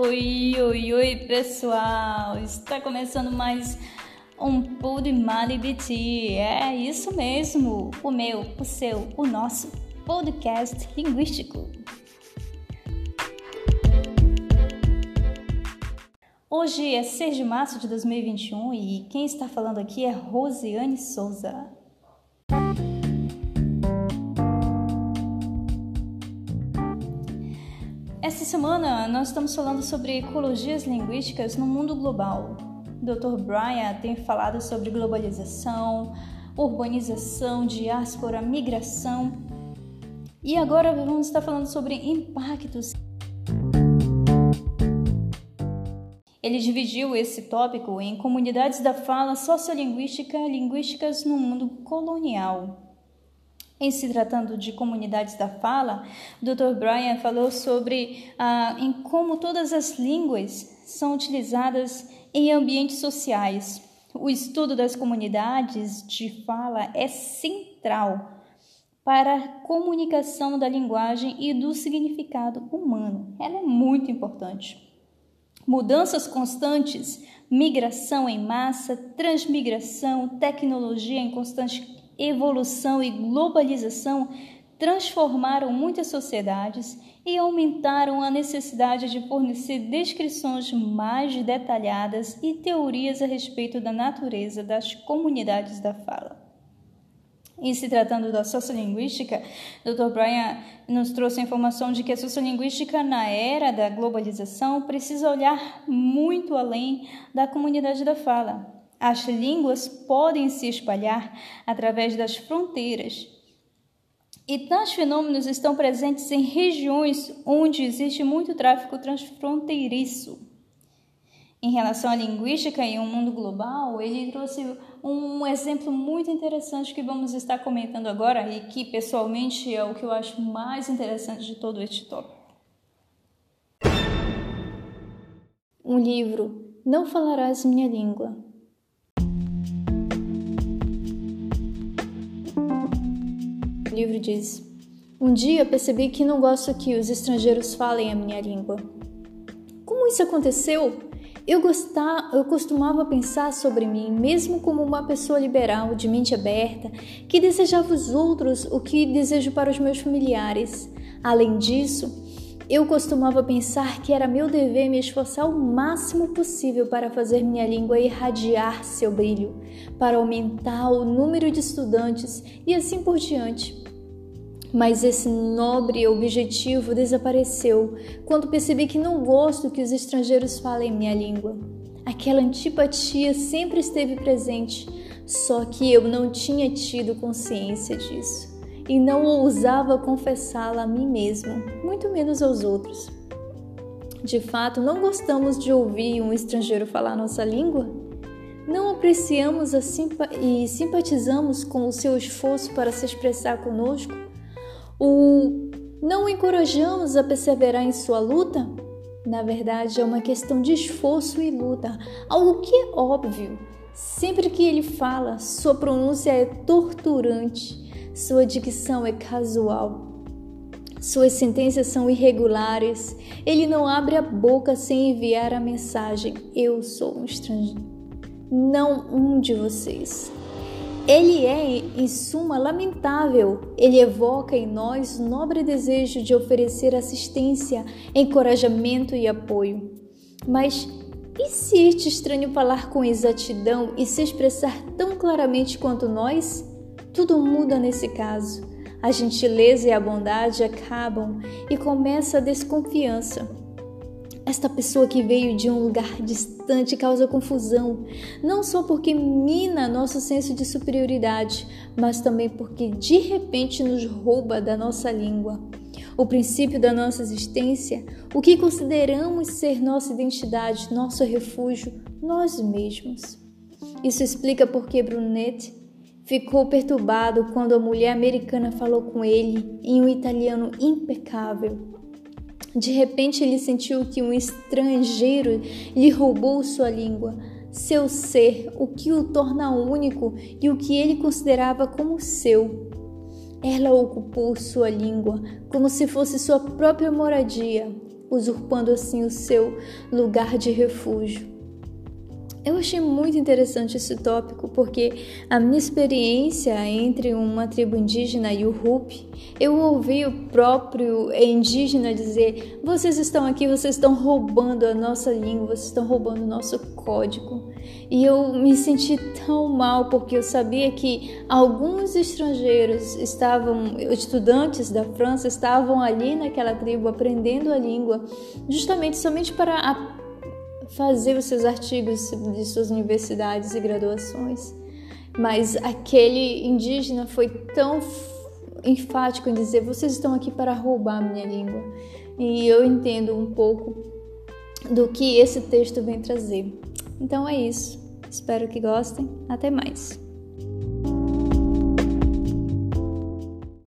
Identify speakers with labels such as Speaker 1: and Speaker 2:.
Speaker 1: Oi, oi, oi, pessoal! Está começando mais um Pod Malibiti. É isso mesmo, o meu, o seu, o nosso podcast linguístico. Hoje é 6 de março de 2021 e quem está falando aqui é Rosiane Souza. Esta semana nós estamos falando sobre ecologias linguísticas no mundo global. Dr. Brian tem falado sobre globalização, urbanização, diáspora, migração. E agora vamos estar falando sobre impactos. Ele dividiu esse tópico em comunidades da fala sociolinguística linguísticas no mundo colonial. Em se tratando de comunidades da fala, Dr. Brian falou sobre ah, em como todas as línguas são utilizadas em ambientes sociais. O estudo das comunidades de fala é central para a comunicação da linguagem e do significado humano. Ela é muito importante. Mudanças constantes, migração em massa, transmigração, tecnologia em constante evolução e globalização transformaram muitas sociedades e aumentaram a necessidade de fornecer descrições mais detalhadas e teorias a respeito da natureza das comunidades da fala. Em se tratando da sociolinguística, Dr. Brian nos trouxe a informação de que a sociolinguística, na era da globalização, precisa olhar muito além da comunidade da fala as línguas podem se espalhar através das fronteiras. E tais fenômenos estão presentes em regiões onde existe muito tráfico transfronteiriço. Em relação à linguística e um mundo global, ele trouxe um exemplo muito interessante que vamos estar comentando agora e que pessoalmente é o que eu acho mais interessante de todo este tópico. Um livro, Não Falarás Minha Língua, livro diz: Um dia percebi que não gosto que os estrangeiros falem a minha língua. Como isso aconteceu? Eu, gostava, eu costumava pensar sobre mim, mesmo como uma pessoa liberal, de mente aberta, que desejava os outros o que desejo para os meus familiares. Além disso, eu costumava pensar que era meu dever me esforçar o máximo possível para fazer minha língua irradiar seu brilho, para aumentar o número de estudantes e assim por diante. Mas esse nobre objetivo desapareceu quando percebi que não gosto que os estrangeiros falem minha língua. Aquela antipatia sempre esteve presente, só que eu não tinha tido consciência disso e não ousava confessá-la a mim mesmo, muito menos aos outros. De fato, não gostamos de ouvir um estrangeiro falar nossa língua? Não apreciamos simpa e simpatizamos com o seu esforço para se expressar conosco? O não o encorajamos a perseverar em sua luta? Na verdade, é uma questão de esforço e luta, algo que é óbvio. Sempre que ele fala, sua pronúncia é torturante, sua dicção é casual, suas sentenças são irregulares. Ele não abre a boca sem enviar a mensagem: Eu sou um estrangeiro, não um de vocês. Ele é, em suma, lamentável. Ele evoca em nós o nobre desejo de oferecer assistência, encorajamento e apoio. Mas e se este estranho falar com exatidão e se expressar tão claramente quanto nós? Tudo muda nesse caso. A gentileza e a bondade acabam e começa a desconfiança. Esta pessoa que veio de um lugar distante causa confusão, não só porque mina nosso senso de superioridade, mas também porque de repente nos rouba da nossa língua. O princípio da nossa existência, o que consideramos ser nossa identidade, nosso refúgio, nós mesmos. Isso explica por que ficou perturbado quando a mulher americana falou com ele em um italiano impecável de repente ele sentiu que um estrangeiro lhe roubou sua língua, seu ser, o que o torna único e o que ele considerava como seu. Ela ocupou sua língua como se fosse sua própria moradia. usurpando assim o seu lugar de refúgio. Eu achei muito interessante esse tópico porque a minha experiência entre uma tribo indígena e o Rupi, eu ouvi o próprio indígena dizer: vocês estão aqui, vocês estão roubando a nossa língua, vocês estão roubando o nosso código. E eu me senti tão mal porque eu sabia que alguns estrangeiros estavam, estudantes da França, estavam ali naquela tribo aprendendo a língua, justamente somente para fazer os seus artigos de suas universidades e graduações. Mas aquele indígena foi tão enfático em dizer: vocês estão aqui para roubar minha língua. E eu entendo um pouco do que esse texto vem trazer. Então é isso. Espero que gostem. Até mais.